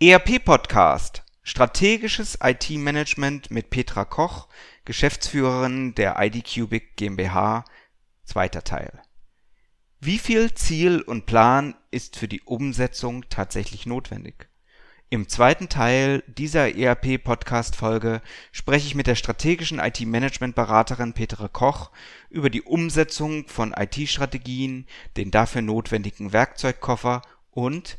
ERP Podcast Strategisches IT-Management mit Petra Koch, Geschäftsführerin der IDCubic GmbH, zweiter Teil. Wie viel Ziel und Plan ist für die Umsetzung tatsächlich notwendig? Im zweiten Teil dieser ERP-Podcast-Folge spreche ich mit der strategischen IT-Management-Beraterin Petra Koch über die Umsetzung von IT-Strategien, den dafür notwendigen Werkzeugkoffer und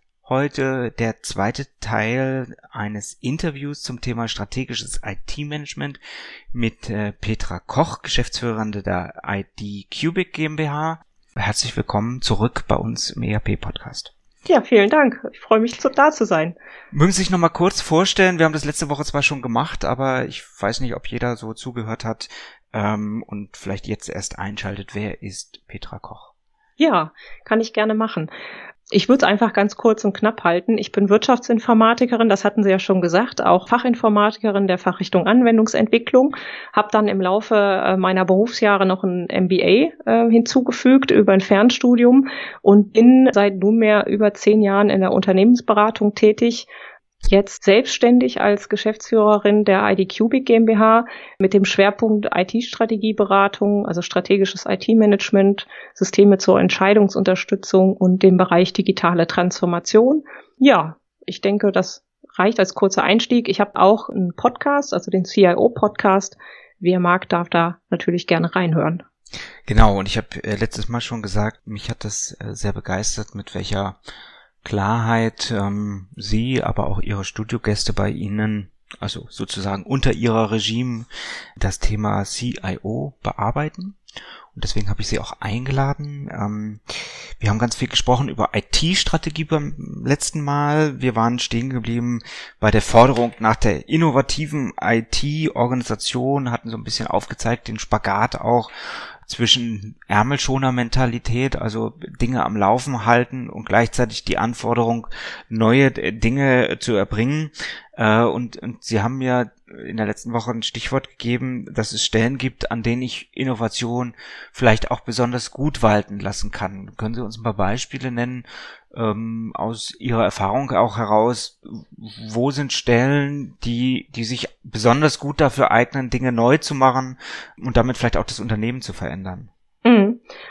Heute der zweite Teil eines Interviews zum Thema strategisches IT-Management mit äh, Petra Koch, Geschäftsführerin der ID Cubic GmbH. Herzlich willkommen zurück bei uns im ERP-Podcast. Ja, vielen Dank. Ich freue mich, da zu sein. Mögen Sie sich noch mal kurz vorstellen? Wir haben das letzte Woche zwar schon gemacht, aber ich weiß nicht, ob jeder so zugehört hat ähm, und vielleicht jetzt erst einschaltet. Wer ist Petra Koch? Ja, kann ich gerne machen. Ich würde es einfach ganz kurz und knapp halten. Ich bin Wirtschaftsinformatikerin, das hatten Sie ja schon gesagt, auch Fachinformatikerin der Fachrichtung Anwendungsentwicklung, habe dann im Laufe äh, meiner Berufsjahre noch ein MBA äh, hinzugefügt über ein Fernstudium und bin seit nunmehr über zehn Jahren in der Unternehmensberatung tätig, jetzt selbstständig als Geschäftsführerin der ID Cubic GmbH mit dem Schwerpunkt IT-Strategieberatung, also strategisches IT-Management, Systeme zur Entscheidungsunterstützung und dem Bereich digitale Transformation. Ja, ich denke, das reicht als kurzer Einstieg. Ich habe auch einen Podcast, also den CIO-Podcast. Wer mag, darf da natürlich gerne reinhören. Genau, und ich habe äh, letztes Mal schon gesagt, mich hat das äh, sehr begeistert, mit welcher Klarheit ähm, Sie, aber auch Ihre Studiogäste bei Ihnen, also sozusagen unter Ihrer Regime, das Thema CIO bearbeiten. Und deswegen habe ich Sie auch eingeladen. Ähm, wir haben ganz viel gesprochen über IT-Strategie beim letzten Mal. Wir waren stehen geblieben bei der Forderung nach der innovativen IT-Organisation, hatten so ein bisschen aufgezeigt, den Spagat auch zwischen Ärmelschoner-Mentalität, also Dinge am Laufen halten und gleichzeitig die Anforderung, neue Dinge zu erbringen. Äh, und, und Sie haben ja in der letzten Woche ein Stichwort gegeben, dass es Stellen gibt, an denen ich Innovation vielleicht auch besonders gut walten lassen kann. Können Sie uns ein paar Beispiele nennen ähm, aus Ihrer Erfahrung auch heraus? Wo sind Stellen, die, die sich besonders gut dafür eignen, Dinge neu zu machen und damit vielleicht auch das Unternehmen zu verändern?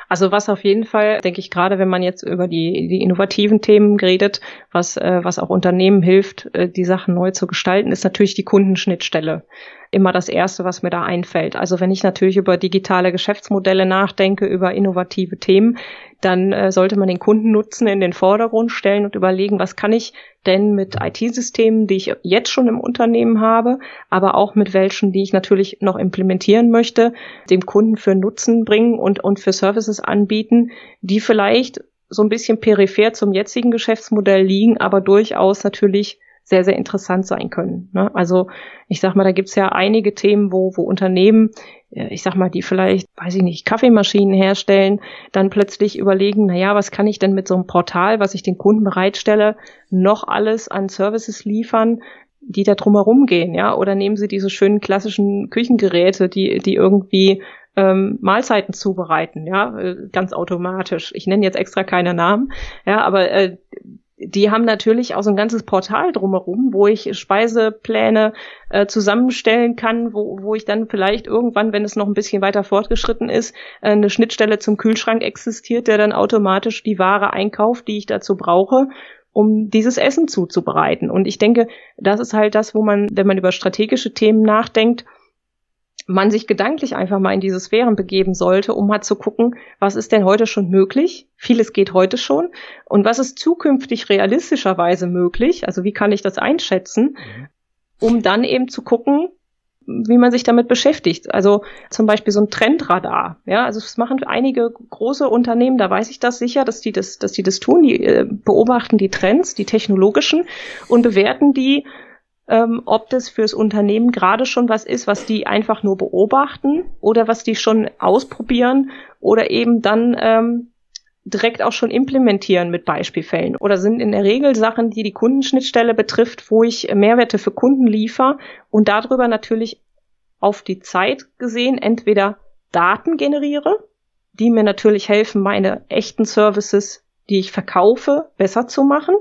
Also was auf jeden Fall, denke ich, gerade wenn man jetzt über die, die innovativen Themen redet, was, äh, was auch Unternehmen hilft, äh, die Sachen neu zu gestalten, ist natürlich die Kundenschnittstelle immer das Erste, was mir da einfällt. Also wenn ich natürlich über digitale Geschäftsmodelle nachdenke, über innovative Themen, dann äh, sollte man den Kundennutzen in den Vordergrund stellen und überlegen, was kann ich denn mit IT-Systemen, die ich jetzt schon im Unternehmen habe, aber auch mit welchen, die ich natürlich noch implementieren möchte, dem Kunden für Nutzen bringen und, und für Services anbieten, die vielleicht so ein bisschen peripher zum jetzigen Geschäftsmodell liegen, aber durchaus natürlich sehr, sehr interessant sein können. Ne? Also ich sag mal, da gibt's ja einige Themen, wo, wo Unternehmen, ich sag mal, die vielleicht, weiß ich nicht, Kaffeemaschinen herstellen, dann plötzlich überlegen, na ja, was kann ich denn mit so einem Portal, was ich den Kunden bereitstelle, noch alles an Services liefern, die da drumherum gehen, ja? Oder nehmen Sie diese schönen klassischen Küchengeräte, die, die irgendwie ähm, Mahlzeiten zubereiten, ja, äh, ganz automatisch. Ich nenne jetzt extra keine Namen, ja, aber äh, die haben natürlich auch so ein ganzes Portal drumherum, wo ich Speisepläne äh, zusammenstellen kann, wo, wo ich dann vielleicht irgendwann, wenn es noch ein bisschen weiter fortgeschritten ist, äh, eine Schnittstelle zum Kühlschrank existiert, der dann automatisch die Ware einkauft, die ich dazu brauche. um dieses Essen zuzubereiten. Und ich denke, das ist halt das, wo man, wenn man über strategische Themen nachdenkt, man sich gedanklich einfach mal in diese Sphären begeben sollte, um mal zu gucken, was ist denn heute schon möglich? Vieles geht heute schon. Und was ist zukünftig realistischerweise möglich? Also wie kann ich das einschätzen? Mhm. Um dann eben zu gucken, wie man sich damit beschäftigt. Also zum Beispiel so ein Trendradar. Ja, also es machen einige große Unternehmen, da weiß ich das sicher, dass die das, dass die das tun. Die äh, beobachten die Trends, die technologischen und bewerten die ähm, ob das fürs Unternehmen gerade schon was ist, was die einfach nur beobachten oder was die schon ausprobieren oder eben dann ähm, direkt auch schon implementieren mit Beispielfällen. Oder sind in der Regel Sachen, die die Kundenschnittstelle betrifft, wo ich Mehrwerte für Kunden liefere und darüber natürlich auf die Zeit gesehen entweder Daten generiere, die mir natürlich helfen, meine echten Services, die ich verkaufe, besser zu machen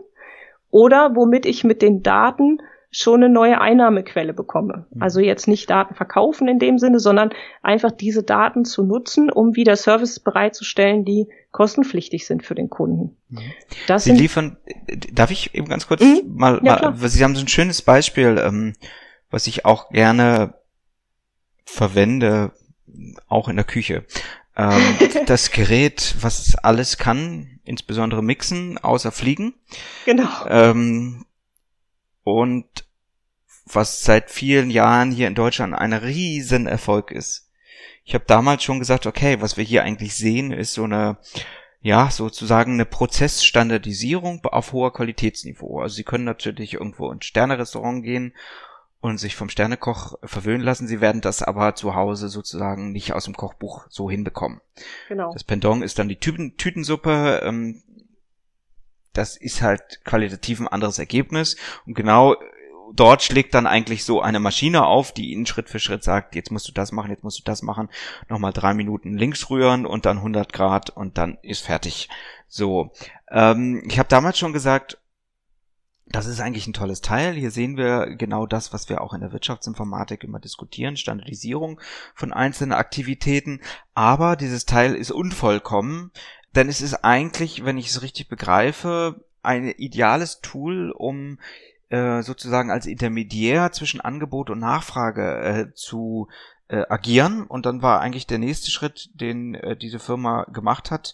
oder womit ich mit den Daten schon eine neue Einnahmequelle bekomme. Mhm. Also jetzt nicht Daten verkaufen in dem Sinne, sondern einfach diese Daten zu nutzen, um wieder Services bereitzustellen, die kostenpflichtig sind für den Kunden. Mhm. Das Sie liefern, darf ich eben ganz kurz mhm. mal, ja, mal Sie haben so ein schönes Beispiel, ähm, was ich auch gerne verwende, auch in der Küche. Ähm, das Gerät, was alles kann, insbesondere mixen, außer fliegen. Genau. Ähm, und was seit vielen Jahren hier in Deutschland ein Riesenerfolg ist. Ich habe damals schon gesagt, okay, was wir hier eigentlich sehen, ist so eine, ja, sozusagen eine Prozessstandardisierung auf hoher Qualitätsniveau. Also Sie können natürlich irgendwo ins Sternerestaurant gehen und sich vom Sternekoch verwöhnen lassen. Sie werden das aber zu Hause sozusagen nicht aus dem Kochbuch so hinbekommen. Genau. Das Pendant ist dann die Tüten Tütensuppe. Ähm, das ist halt qualitativ ein anderes Ergebnis. Und genau dort schlägt dann eigentlich so eine Maschine auf, die ihnen Schritt für Schritt sagt, jetzt musst du das machen, jetzt musst du das machen, nochmal drei Minuten links rühren und dann 100 Grad und dann ist fertig. So, ähm, ich habe damals schon gesagt, das ist eigentlich ein tolles Teil. Hier sehen wir genau das, was wir auch in der Wirtschaftsinformatik immer diskutieren, Standardisierung von einzelnen Aktivitäten. Aber dieses Teil ist unvollkommen, denn es ist eigentlich, wenn ich es richtig begreife, ein ideales Tool, um äh, sozusagen als Intermediär zwischen Angebot und Nachfrage äh, zu äh, agieren. Und dann war eigentlich der nächste Schritt, den äh, diese Firma gemacht hat,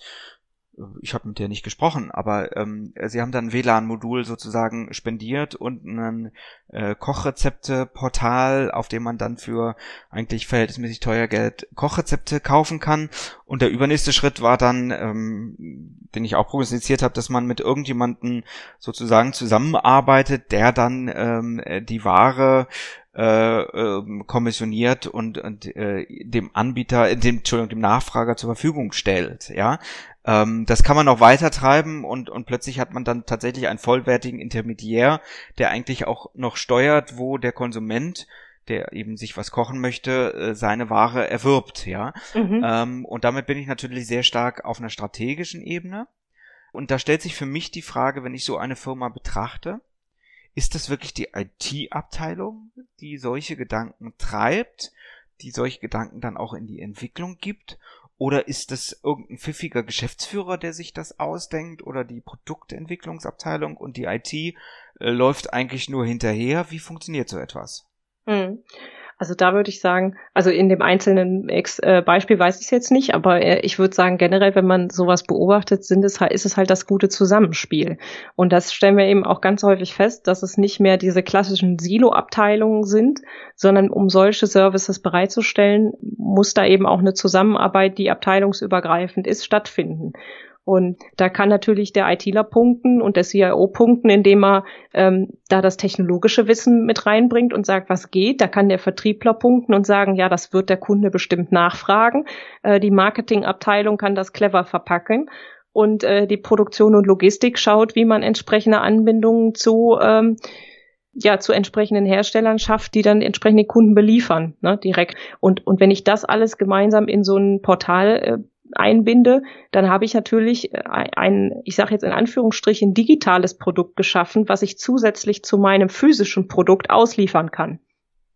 ich habe mit der nicht gesprochen, aber ähm, sie haben dann WLAN-Modul sozusagen spendiert und ein äh, Kochrezepte-Portal, auf dem man dann für eigentlich verhältnismäßig teuer Geld Kochrezepte kaufen kann. Und der übernächste Schritt war dann, ähm, den ich auch prognostiziert habe, dass man mit irgendjemanden sozusagen zusammenarbeitet, der dann ähm, die Ware äh, äh, kommissioniert und, und äh, dem Anbieter, dem, Entschuldigung, dem Nachfrager zur Verfügung stellt. Ja, ähm, das kann man auch weiter treiben und, und plötzlich hat man dann tatsächlich einen vollwertigen Intermediär, der eigentlich auch noch steuert, wo der Konsument der eben sich was kochen möchte, äh, seine Ware erwirbt, ja. Mhm. Ähm, und damit bin ich natürlich sehr stark auf einer strategischen Ebene. Und da stellt sich für mich die Frage, wenn ich so eine Firma betrachte, ist das wirklich die IT-Abteilung, die solche Gedanken treibt, die solche Gedanken dann auch in die Entwicklung gibt? Oder ist es irgendein pfiffiger Geschäftsführer, der sich das ausdenkt? Oder die Produktentwicklungsabteilung und die IT äh, läuft eigentlich nur hinterher? Wie funktioniert so etwas? Hm. Also da würde ich sagen, also in dem einzelnen Ex äh, Beispiel weiß ich es jetzt nicht, aber äh, ich würde sagen, generell, wenn man sowas beobachtet, sind es halt, ist es halt das gute Zusammenspiel. Und das stellen wir eben auch ganz häufig fest, dass es nicht mehr diese klassischen Silo-Abteilungen sind, sondern um solche Services bereitzustellen, muss da eben auch eine Zusammenarbeit, die abteilungsübergreifend ist, stattfinden. Und da kann natürlich der ITler punkten und der CIO punkten, indem er ähm, da das technologische Wissen mit reinbringt und sagt, was geht. Da kann der Vertriebler punkten und sagen, ja, das wird der Kunde bestimmt nachfragen. Äh, die Marketingabteilung kann das clever verpacken. Und äh, die Produktion und Logistik schaut, wie man entsprechende Anbindungen zu ähm, ja, zu entsprechenden Herstellern schafft, die dann entsprechende Kunden beliefern, ne, direkt. Und, und wenn ich das alles gemeinsam in so ein Portal äh, einbinde, dann habe ich natürlich äh, ein, ich sage jetzt in Anführungsstrichen, digitales Produkt geschaffen, was ich zusätzlich zu meinem physischen Produkt ausliefern kann.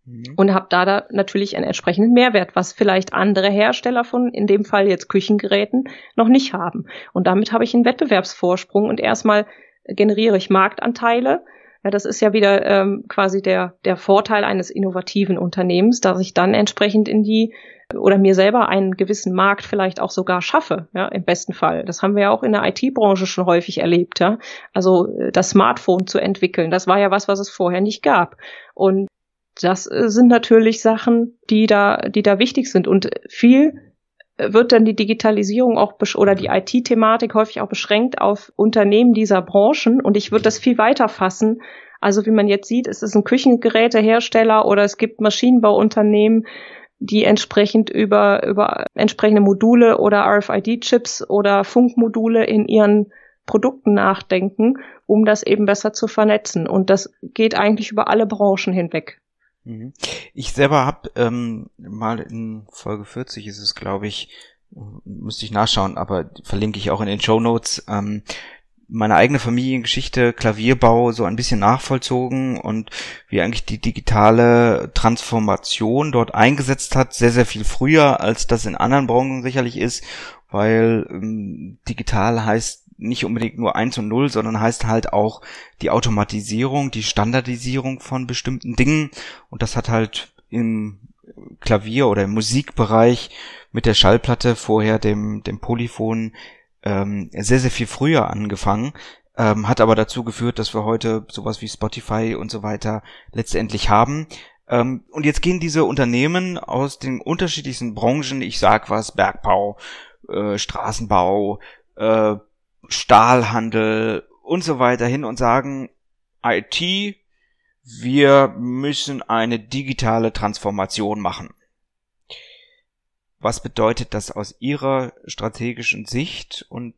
Mhm. Und habe da, da natürlich einen entsprechenden Mehrwert, was vielleicht andere Hersteller von, in dem Fall jetzt Küchengeräten, noch nicht haben. Und damit habe ich einen Wettbewerbsvorsprung und erstmal generiere ich Marktanteile. Ja, das ist ja wieder ähm, quasi der, der Vorteil eines innovativen Unternehmens, dass ich dann entsprechend in die oder mir selber einen gewissen Markt vielleicht auch sogar schaffe, ja, im besten Fall. Das haben wir ja auch in der IT-Branche schon häufig erlebt, ja. Also äh, das Smartphone zu entwickeln, das war ja was, was es vorher nicht gab. Und das äh, sind natürlich Sachen, die da, die da wichtig sind. Und viel wird dann die Digitalisierung auch oder die IT-Thematik häufig auch beschränkt auf Unternehmen dieser Branchen. Und ich würde das viel weiter fassen. Also wie man jetzt sieht, es ist ein Küchengerätehersteller oder es gibt Maschinenbauunternehmen, die entsprechend über, über entsprechende Module oder RFID-Chips oder Funkmodule in ihren Produkten nachdenken, um das eben besser zu vernetzen. Und das geht eigentlich über alle Branchen hinweg. Mhm. Ich selber habe ähm, mal in Folge 40 ist es, glaube ich, müsste ich nachschauen, aber verlinke ich auch in den Show Notes, ähm, meine eigene Familiengeschichte Klavierbau so ein bisschen nachvollzogen und wie eigentlich die digitale Transformation dort eingesetzt hat, sehr, sehr viel früher, als das in anderen Branchen sicherlich ist, weil ähm, digital heißt nicht unbedingt nur eins und null, sondern heißt halt auch die Automatisierung, die Standardisierung von bestimmten Dingen. Und das hat halt im Klavier oder im Musikbereich mit der Schallplatte vorher dem, dem Polyphon ähm, sehr, sehr viel früher angefangen. Ähm, hat aber dazu geführt, dass wir heute sowas wie Spotify und so weiter letztendlich haben. Ähm, und jetzt gehen diese Unternehmen aus den unterschiedlichsten Branchen, ich sag was, Bergbau, äh, Straßenbau, äh, Stahlhandel und so weiter hin und sagen, IT, wir müssen eine digitale Transformation machen. Was bedeutet das aus Ihrer strategischen Sicht und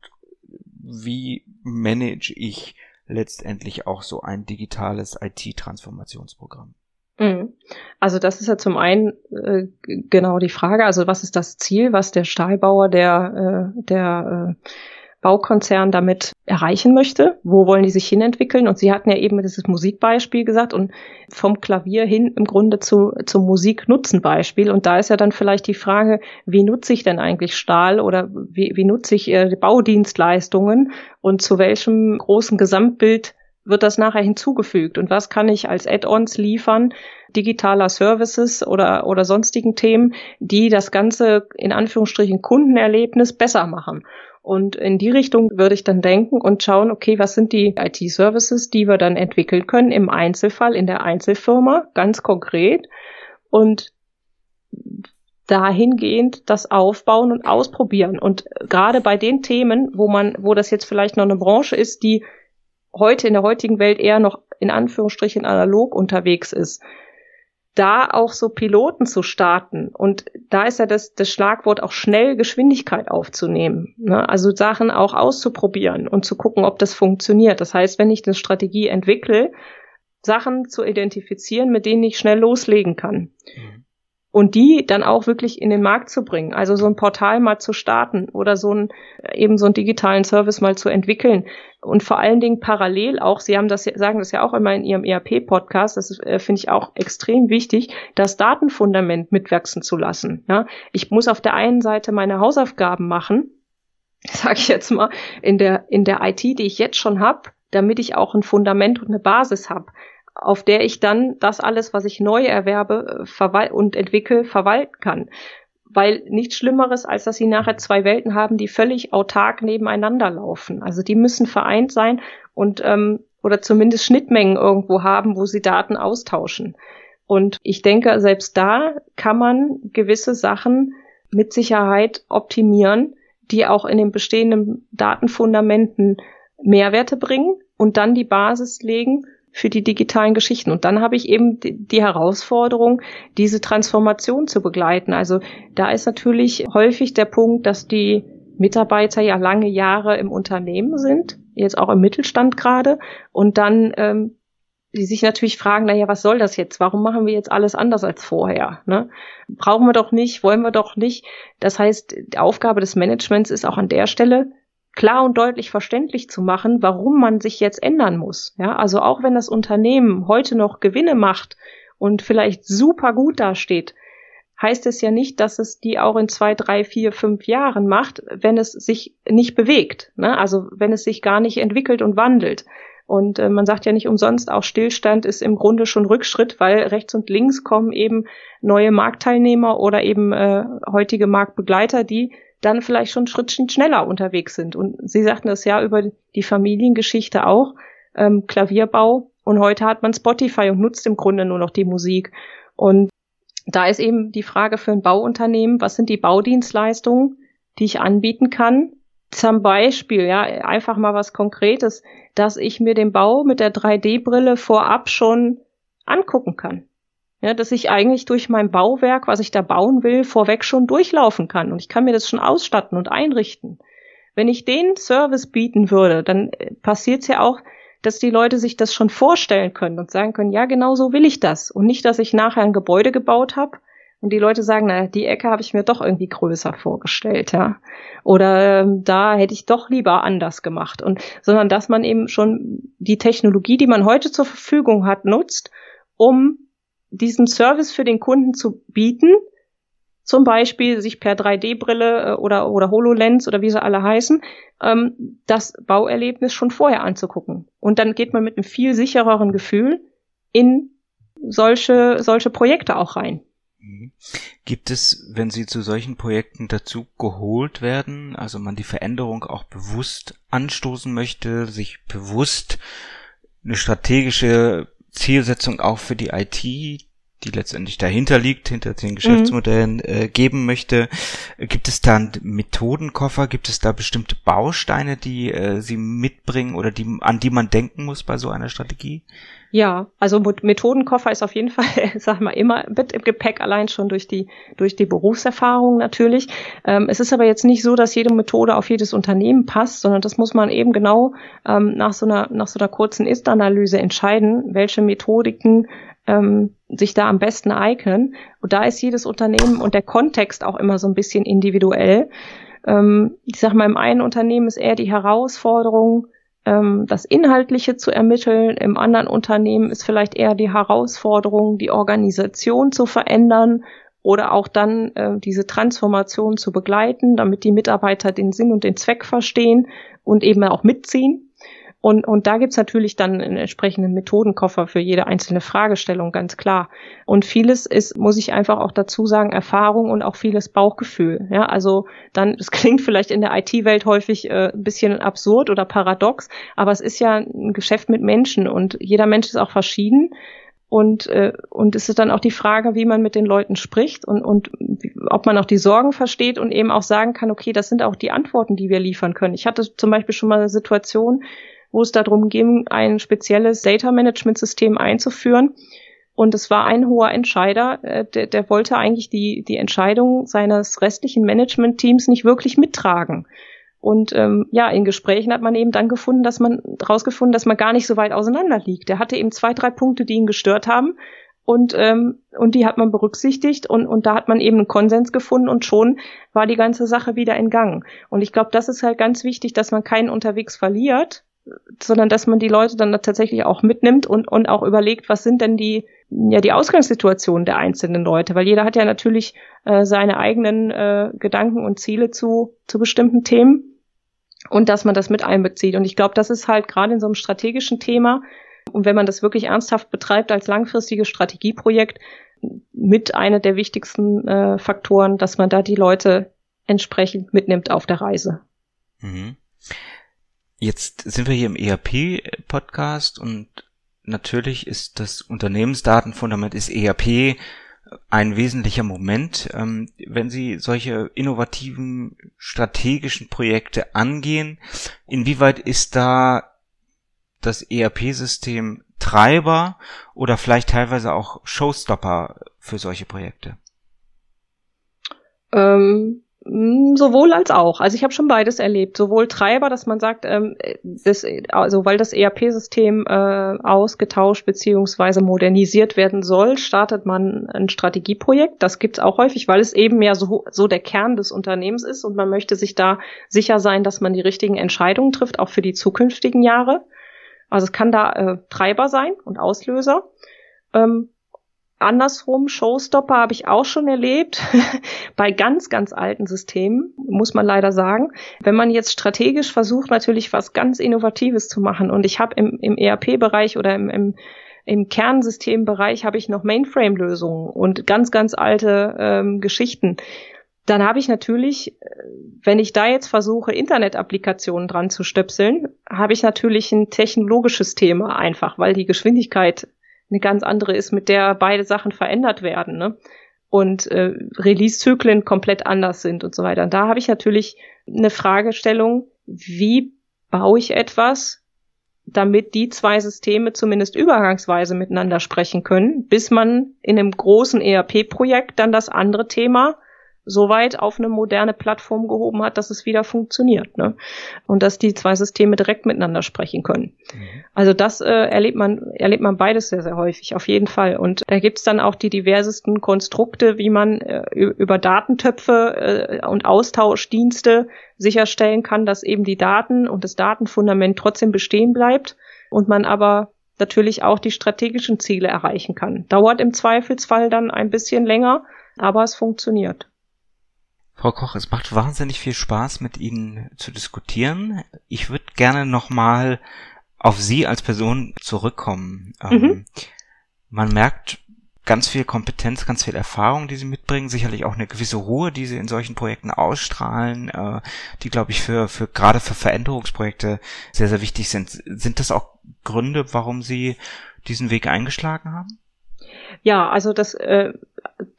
wie manage ich letztendlich auch so ein digitales IT-Transformationsprogramm? Mhm. Also das ist ja zum einen äh, genau die Frage, also was ist das Ziel, was der Stahlbauer, der, äh, der äh, Baukonzern damit erreichen möchte. Wo wollen die sich hinentwickeln? Und Sie hatten ja eben dieses Musikbeispiel gesagt und vom Klavier hin im Grunde zu, zum Musiknutzenbeispiel. Und da ist ja dann vielleicht die Frage, wie nutze ich denn eigentlich Stahl oder wie, wie nutze ich äh, Baudienstleistungen und zu welchem großen Gesamtbild wird das nachher hinzugefügt und was kann ich als Add-ons liefern, digitaler Services oder, oder sonstigen Themen, die das ganze in Anführungsstrichen Kundenerlebnis besser machen. Und in die Richtung würde ich dann denken und schauen, okay, was sind die IT-Services, die wir dann entwickeln können im Einzelfall, in der Einzelfirma, ganz konkret. Und dahingehend das aufbauen und ausprobieren. Und gerade bei den Themen, wo man, wo das jetzt vielleicht noch eine Branche ist, die heute in der heutigen Welt eher noch in Anführungsstrichen analog unterwegs ist, da auch so Piloten zu starten. Und da ist ja das, das Schlagwort auch schnell Geschwindigkeit aufzunehmen. Ne? Also Sachen auch auszuprobieren und zu gucken, ob das funktioniert. Das heißt, wenn ich eine Strategie entwickle, Sachen zu identifizieren, mit denen ich schnell loslegen kann. Mhm und die dann auch wirklich in den Markt zu bringen. Also so ein Portal mal zu starten oder so ein, eben so einen digitalen Service mal zu entwickeln. Und vor allen Dingen parallel auch, Sie haben das, sagen das ja auch immer in Ihrem ERP-Podcast, das äh, finde ich auch extrem wichtig, das Datenfundament mitwachsen zu lassen. Ja, ich muss auf der einen Seite meine Hausaufgaben machen, sage ich jetzt mal, in der, in der IT, die ich jetzt schon habe, damit ich auch ein Fundament und eine Basis habe auf der ich dann das alles, was ich neu erwerbe äh, und entwickle, verwalten kann. Weil nichts Schlimmeres, als dass sie nachher zwei Welten haben, die völlig autark nebeneinander laufen. Also die müssen vereint sein und ähm, oder zumindest Schnittmengen irgendwo haben, wo sie Daten austauschen. Und ich denke, selbst da kann man gewisse Sachen mit Sicherheit optimieren, die auch in den bestehenden Datenfundamenten Mehrwerte bringen und dann die Basis legen für die digitalen Geschichten. Und dann habe ich eben die, Herausforderung, diese Transformation zu begleiten. Also da ist natürlich häufig der Punkt, dass die Mitarbeiter ja lange Jahre im Unternehmen sind, jetzt auch im Mittelstand gerade, und dann ähm, die sich natürlich fragen, naja, was soll das jetzt? Warum machen wir jetzt alles anders als vorher? Ne? Brauchen wir doch nicht, wollen wir doch nicht. Das heißt, die Aufgabe des Managements ist auch an der Stelle, klar und deutlich verständlich zu machen, warum man sich jetzt ändern muss. Ja, also auch wenn das Unternehmen heute noch Gewinne macht und vielleicht super gut dasteht, heißt es ja nicht, dass es die auch in zwei, drei, vier, fünf Jahren macht, wenn es sich nicht bewegt. Ne? Also wenn es sich gar nicht entwickelt und wandelt. Und äh, man sagt ja nicht umsonst, auch Stillstand ist im Grunde schon Rückschritt, weil rechts und links kommen eben neue Marktteilnehmer oder eben äh, heutige Marktbegleiter, die dann vielleicht schon Schrittchen schneller unterwegs sind. Und Sie sagten das ja über die Familiengeschichte auch, ähm, Klavierbau. Und heute hat man Spotify und nutzt im Grunde nur noch die Musik. Und da ist eben die Frage für ein Bauunternehmen, was sind die Baudienstleistungen, die ich anbieten kann? Zum Beispiel, ja, einfach mal was Konkretes, dass ich mir den Bau mit der 3D-Brille vorab schon angucken kann. Ja, dass ich eigentlich durch mein Bauwerk, was ich da bauen will, vorweg schon durchlaufen kann. Und ich kann mir das schon ausstatten und einrichten. Wenn ich den Service bieten würde, dann äh, passiert es ja auch, dass die Leute sich das schon vorstellen können und sagen können, ja, genau so will ich das. Und nicht, dass ich nachher ein Gebäude gebaut habe und die Leute sagen, na, die Ecke habe ich mir doch irgendwie größer vorgestellt, ja. Oder ähm, da hätte ich doch lieber anders gemacht. Und sondern dass man eben schon die Technologie, die man heute zur Verfügung hat, nutzt, um diesen Service für den Kunden zu bieten, zum Beispiel sich per 3D-Brille äh, oder, oder HoloLens oder wie sie alle heißen, ähm, das Bauerlebnis schon vorher anzugucken. Und dann geht man mit einem viel sichereren Gefühl in solche, solche Projekte auch rein. Mhm. Gibt es, wenn Sie zu solchen Projekten dazu geholt werden, also man die Veränderung auch bewusst anstoßen möchte, sich bewusst eine strategische Zielsetzung auch für die IT, die letztendlich dahinter liegt, hinter den Geschäftsmodellen mhm. äh, geben möchte. Gibt es da einen Methodenkoffer? Gibt es da bestimmte Bausteine, die äh, Sie mitbringen oder die, an die man denken muss bei so einer Strategie? Ja, also Methodenkoffer ist auf jeden Fall, sag mal, immer mit im Gepäck, allein schon durch die, durch die Berufserfahrung natürlich. Ähm, es ist aber jetzt nicht so, dass jede Methode auf jedes Unternehmen passt, sondern das muss man eben genau ähm, nach so einer, nach so einer kurzen Ist-Analyse entscheiden, welche Methodiken ähm, sich da am besten eignen. Und da ist jedes Unternehmen und der Kontext auch immer so ein bisschen individuell. Ähm, ich sag mal, im einen Unternehmen ist eher die Herausforderung, ähm, das Inhaltliche zu ermitteln. Im anderen Unternehmen ist vielleicht eher die Herausforderung, die Organisation zu verändern oder auch dann äh, diese Transformation zu begleiten, damit die Mitarbeiter den Sinn und den Zweck verstehen und eben auch mitziehen. Und, und da gibt's natürlich dann einen entsprechenden Methodenkoffer für jede einzelne Fragestellung, ganz klar. Und vieles ist, muss ich einfach auch dazu sagen, Erfahrung und auch vieles Bauchgefühl. Ja, also dann, es klingt vielleicht in der IT-Welt häufig äh, ein bisschen absurd oder paradox, aber es ist ja ein Geschäft mit Menschen und jeder Mensch ist auch verschieden. Und, äh, und es ist dann auch die Frage, wie man mit den Leuten spricht und, und ob man auch die Sorgen versteht und eben auch sagen kann, okay, das sind auch die Antworten, die wir liefern können. Ich hatte zum Beispiel schon mal eine Situation, wo es darum ging, ein spezielles Data Management System einzuführen. Und es war ein hoher Entscheider, äh, der, der wollte eigentlich die, die Entscheidung seines restlichen Management-Teams nicht wirklich mittragen. Und ähm, ja, in Gesprächen hat man eben dann gefunden, dass man rausgefunden, dass man gar nicht so weit auseinander liegt. Er hatte eben zwei, drei Punkte, die ihn gestört haben. Und, ähm, und die hat man berücksichtigt und, und da hat man eben einen Konsens gefunden und schon war die ganze Sache wieder in Gang. Und ich glaube, das ist halt ganz wichtig, dass man keinen unterwegs verliert, sondern dass man die Leute dann tatsächlich auch mitnimmt und, und auch überlegt, was sind denn die, ja, die Ausgangssituationen der einzelnen Leute, weil jeder hat ja natürlich äh, seine eigenen äh, Gedanken und Ziele zu, zu bestimmten Themen und dass man das mit einbezieht. Und ich glaube, das ist halt gerade in so einem strategischen Thema und wenn man das wirklich ernsthaft betreibt als langfristiges Strategieprojekt, mit einer der wichtigsten äh, Faktoren, dass man da die Leute entsprechend mitnimmt auf der Reise. Mhm. Jetzt sind wir hier im ERP-Podcast und natürlich ist das Unternehmensdatenfundament ist ERP ein wesentlicher Moment. Ähm, wenn Sie solche innovativen strategischen Projekte angehen, inwieweit ist da das ERP-System Treiber oder vielleicht teilweise auch Showstopper für solche Projekte? Ähm, hm, sowohl als auch. Also ich habe schon beides erlebt. Sowohl Treiber, dass man sagt, ähm, das, also weil das ERP-System äh, ausgetauscht beziehungsweise modernisiert werden soll, startet man ein Strategieprojekt. Das gibt's auch häufig, weil es eben ja so, so der Kern des Unternehmens ist und man möchte sich da sicher sein, dass man die richtigen Entscheidungen trifft, auch für die zukünftigen Jahre. Also es kann da äh, Treiber sein und Auslöser. Ähm, andersrum, Showstopper habe ich auch schon erlebt, bei ganz, ganz alten Systemen, muss man leider sagen. Wenn man jetzt strategisch versucht, natürlich was ganz Innovatives zu machen. Und ich habe im, im ERP-Bereich oder im, im, im Kernsystembereich habe ich noch Mainframe-Lösungen und ganz, ganz alte ähm, Geschichten. Dann habe ich natürlich, wenn ich da jetzt versuche, Internet-Applikationen dran zu stöpseln, habe ich natürlich ein technologisches Thema einfach, weil die Geschwindigkeit eine ganz andere ist, mit der beide Sachen verändert werden. Ne? Und äh, Release-Zyklen komplett anders sind und so weiter. Und da habe ich natürlich eine Fragestellung, wie baue ich etwas, damit die zwei Systeme zumindest übergangsweise miteinander sprechen können, bis man in einem großen ERP-Projekt dann das andere Thema so weit auf eine moderne Plattform gehoben hat, dass es wieder funktioniert. Ne? Und dass die zwei Systeme direkt miteinander sprechen können. Mhm. Also das äh, erlebt man, erlebt man beides sehr, sehr häufig, auf jeden Fall. Und da gibt's dann auch die diversesten Konstrukte, wie man äh, über Datentöpfe äh, und Austauschdienste sicherstellen kann, dass eben die Daten und das Datenfundament trotzdem bestehen bleibt und man aber natürlich auch die strategischen Ziele erreichen kann. Dauert im Zweifelsfall dann ein bisschen länger, aber es funktioniert. Frau Koch, es macht wahnsinnig viel Spaß, mit Ihnen zu diskutieren. Ich würde gerne nochmal auf Sie als Person zurückkommen. Ähm, mhm. man merkt ganz viel Kompetenz, ganz viel Erfahrung, die Sie mitbringen, sicherlich auch eine gewisse Ruhe, die Sie in solchen Projekten ausstrahlen, äh, die, glaube ich, für, für gerade für Veränderungsprojekte sehr, sehr wichtig sind. Sind das auch Gründe, warum Sie diesen Weg eingeschlagen haben? Ja, also das äh,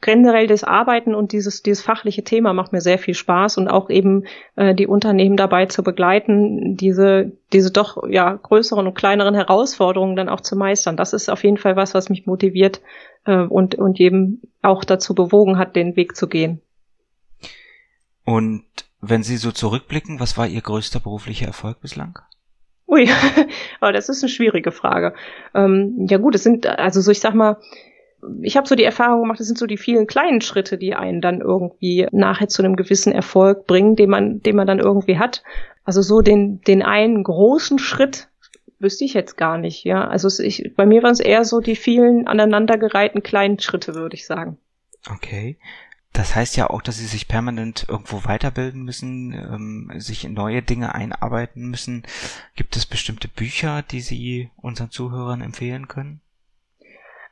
generell das Arbeiten und dieses, dieses fachliche Thema macht mir sehr viel Spaß und auch eben äh, die Unternehmen dabei zu begleiten, diese, diese doch ja größeren und kleineren Herausforderungen dann auch zu meistern. Das ist auf jeden Fall was, was mich motiviert äh, und, und eben auch dazu bewogen hat, den Weg zu gehen. Und wenn Sie so zurückblicken, was war Ihr größter beruflicher Erfolg bislang? Ui, aber das ist eine schwierige Frage. Ähm, ja gut, es sind, also so ich sag mal, ich habe so die Erfahrung gemacht, das sind so die vielen kleinen Schritte, die einen dann irgendwie nachher zu einem gewissen Erfolg bringen, den man, den man dann irgendwie hat. Also so den, den einen großen Schritt wüsste ich jetzt gar nicht, ja. Also ich, bei mir waren es eher so die vielen aneinandergereihten kleinen Schritte, würde ich sagen. Okay. Das heißt ja auch, dass sie sich permanent irgendwo weiterbilden müssen, ähm, sich in neue Dinge einarbeiten müssen. Gibt es bestimmte Bücher, die Sie unseren Zuhörern empfehlen können?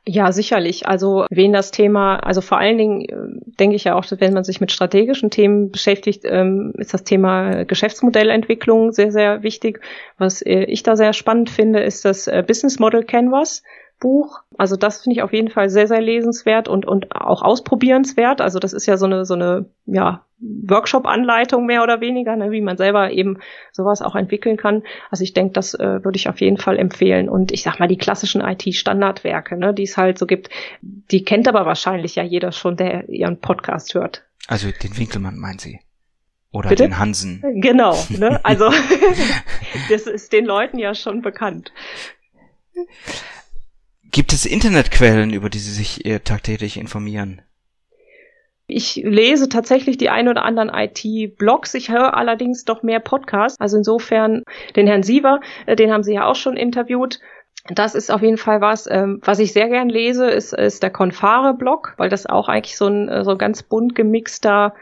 Ja, sicherlich. Also wen das Thema, also vor allen Dingen äh, denke ich ja auch, wenn man sich mit strategischen Themen beschäftigt, ähm, ist das Thema Geschäftsmodellentwicklung sehr, sehr wichtig. Was äh, ich da sehr spannend finde, ist das äh, Business Model Canvas. Buch. Also das finde ich auf jeden Fall sehr, sehr lesenswert und, und auch ausprobierenswert. Also das ist ja so eine, so eine, ja, Workshop-Anleitung mehr oder weniger, ne, wie man selber eben sowas auch entwickeln kann. Also ich denke, das äh, würde ich auf jeden Fall empfehlen. Und ich sag mal, die klassischen IT-Standardwerke, ne, die es halt so gibt, die kennt aber wahrscheinlich ja jeder schon, der ihren Podcast hört. Also den Winkelmann meinen Sie? Oder Bitte? den Hansen. Genau, ne? Also das ist den Leuten ja schon bekannt. Gibt es Internetquellen, über die Sie sich äh, tagtäglich informieren? Ich lese tatsächlich die ein oder anderen IT-Blogs. Ich höre allerdings doch mehr Podcasts. Also insofern den Herrn Siever, äh, den haben Sie ja auch schon interviewt. Das ist auf jeden Fall was, ähm, was ich sehr gern lese, ist, ist der Confare-Blog, weil das auch eigentlich so ein äh, so ganz bunt gemixter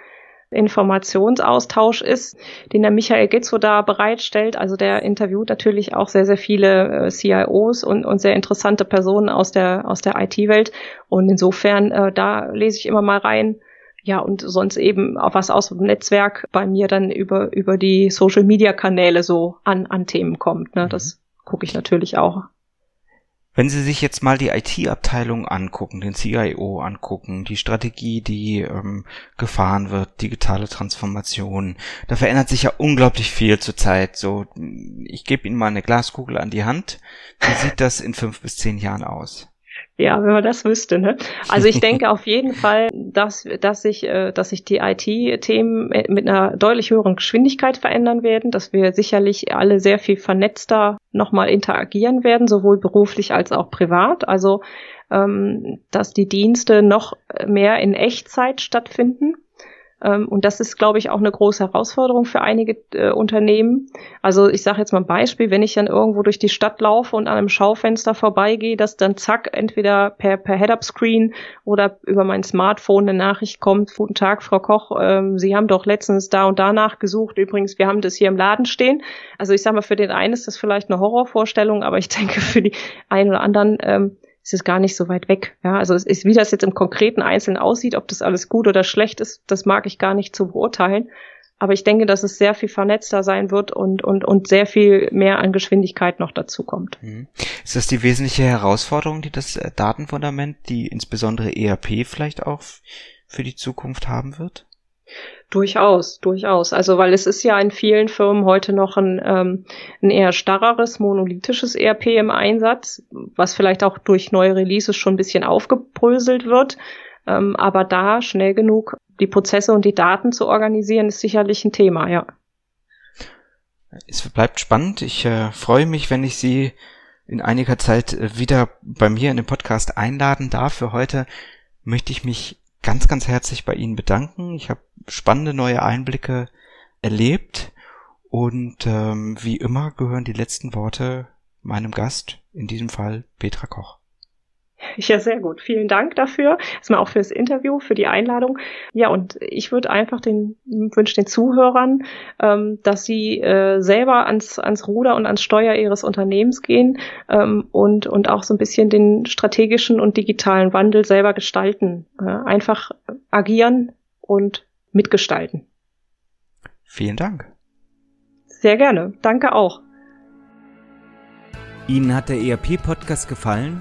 Informationsaustausch ist, den der Michael Gitzo da bereitstellt. Also der interviewt natürlich auch sehr, sehr viele äh, CIOs und, und sehr interessante Personen aus der, aus der IT-Welt. Und insofern, äh, da lese ich immer mal rein. Ja, und sonst eben auch was aus dem Netzwerk bei mir dann über, über die Social Media Kanäle so an, an Themen kommt. Ne? Das mhm. gucke ich natürlich auch. Wenn Sie sich jetzt mal die IT-Abteilung angucken, den CIO angucken, die Strategie, die ähm, gefahren wird, digitale Transformation, da verändert sich ja unglaublich viel zurzeit. So, ich gebe Ihnen mal eine Glaskugel an die Hand. Wie sieht das in fünf bis zehn Jahren aus? Ja, wenn man das wüsste. Ne? Also ich denke auf jeden Fall, dass, dass, sich, äh, dass sich die IT-Themen mit einer deutlich höheren Geschwindigkeit verändern werden, dass wir sicherlich alle sehr viel vernetzter nochmal interagieren werden, sowohl beruflich als auch privat. Also ähm, dass die Dienste noch mehr in Echtzeit stattfinden und das ist, glaube ich, auch eine große Herausforderung für einige äh, Unternehmen. Also ich sage jetzt mal ein Beispiel, wenn ich dann irgendwo durch die Stadt laufe und an einem Schaufenster vorbeigehe, dass dann zack, entweder per, per Head-Up-Screen oder über mein Smartphone eine Nachricht kommt, guten Tag, Frau Koch, ähm, Sie haben doch letztens da und danach gesucht. Übrigens, wir haben das hier im Laden stehen. Also ich sage mal, für den einen ist das vielleicht eine Horrorvorstellung, aber ich denke, für die einen oder anderen ähm, ist es gar nicht so weit weg. Ja, also es ist, wie das jetzt im konkreten Einzelnen aussieht, ob das alles gut oder schlecht ist, das mag ich gar nicht zu beurteilen. Aber ich denke, dass es sehr viel vernetzter sein wird und, und, und sehr viel mehr an Geschwindigkeit noch dazu kommt. Mhm. Ist das die wesentliche Herausforderung, die das äh, Datenfundament, die insbesondere ERP vielleicht auch für die Zukunft haben wird? Durchaus, durchaus. Also weil es ist ja in vielen Firmen heute noch ein, ähm, ein eher starreres, monolithisches ERP im Einsatz, was vielleicht auch durch neue Releases schon ein bisschen aufgebröselt wird. Ähm, aber da schnell genug die Prozesse und die Daten zu organisieren, ist sicherlich ein Thema, ja. Es bleibt spannend. Ich äh, freue mich, wenn ich Sie in einiger Zeit äh, wieder bei mir in den Podcast einladen darf. Für heute möchte ich mich ganz, ganz herzlich bei Ihnen bedanken. Ich habe spannende neue Einblicke erlebt und ähm, wie immer gehören die letzten Worte meinem Gast, in diesem Fall Petra Koch. Ja, sehr gut. Vielen Dank dafür. Erstmal auch fürs Interview, für die Einladung. Ja, und ich würde einfach den wünsche den Zuhörern, ähm, dass sie äh, selber ans, ans Ruder und ans Steuer ihres Unternehmens gehen ähm, und, und auch so ein bisschen den strategischen und digitalen Wandel selber gestalten. Äh, einfach agieren und mitgestalten. Vielen Dank. Sehr gerne. Danke auch. Ihnen hat der ERP-Podcast gefallen?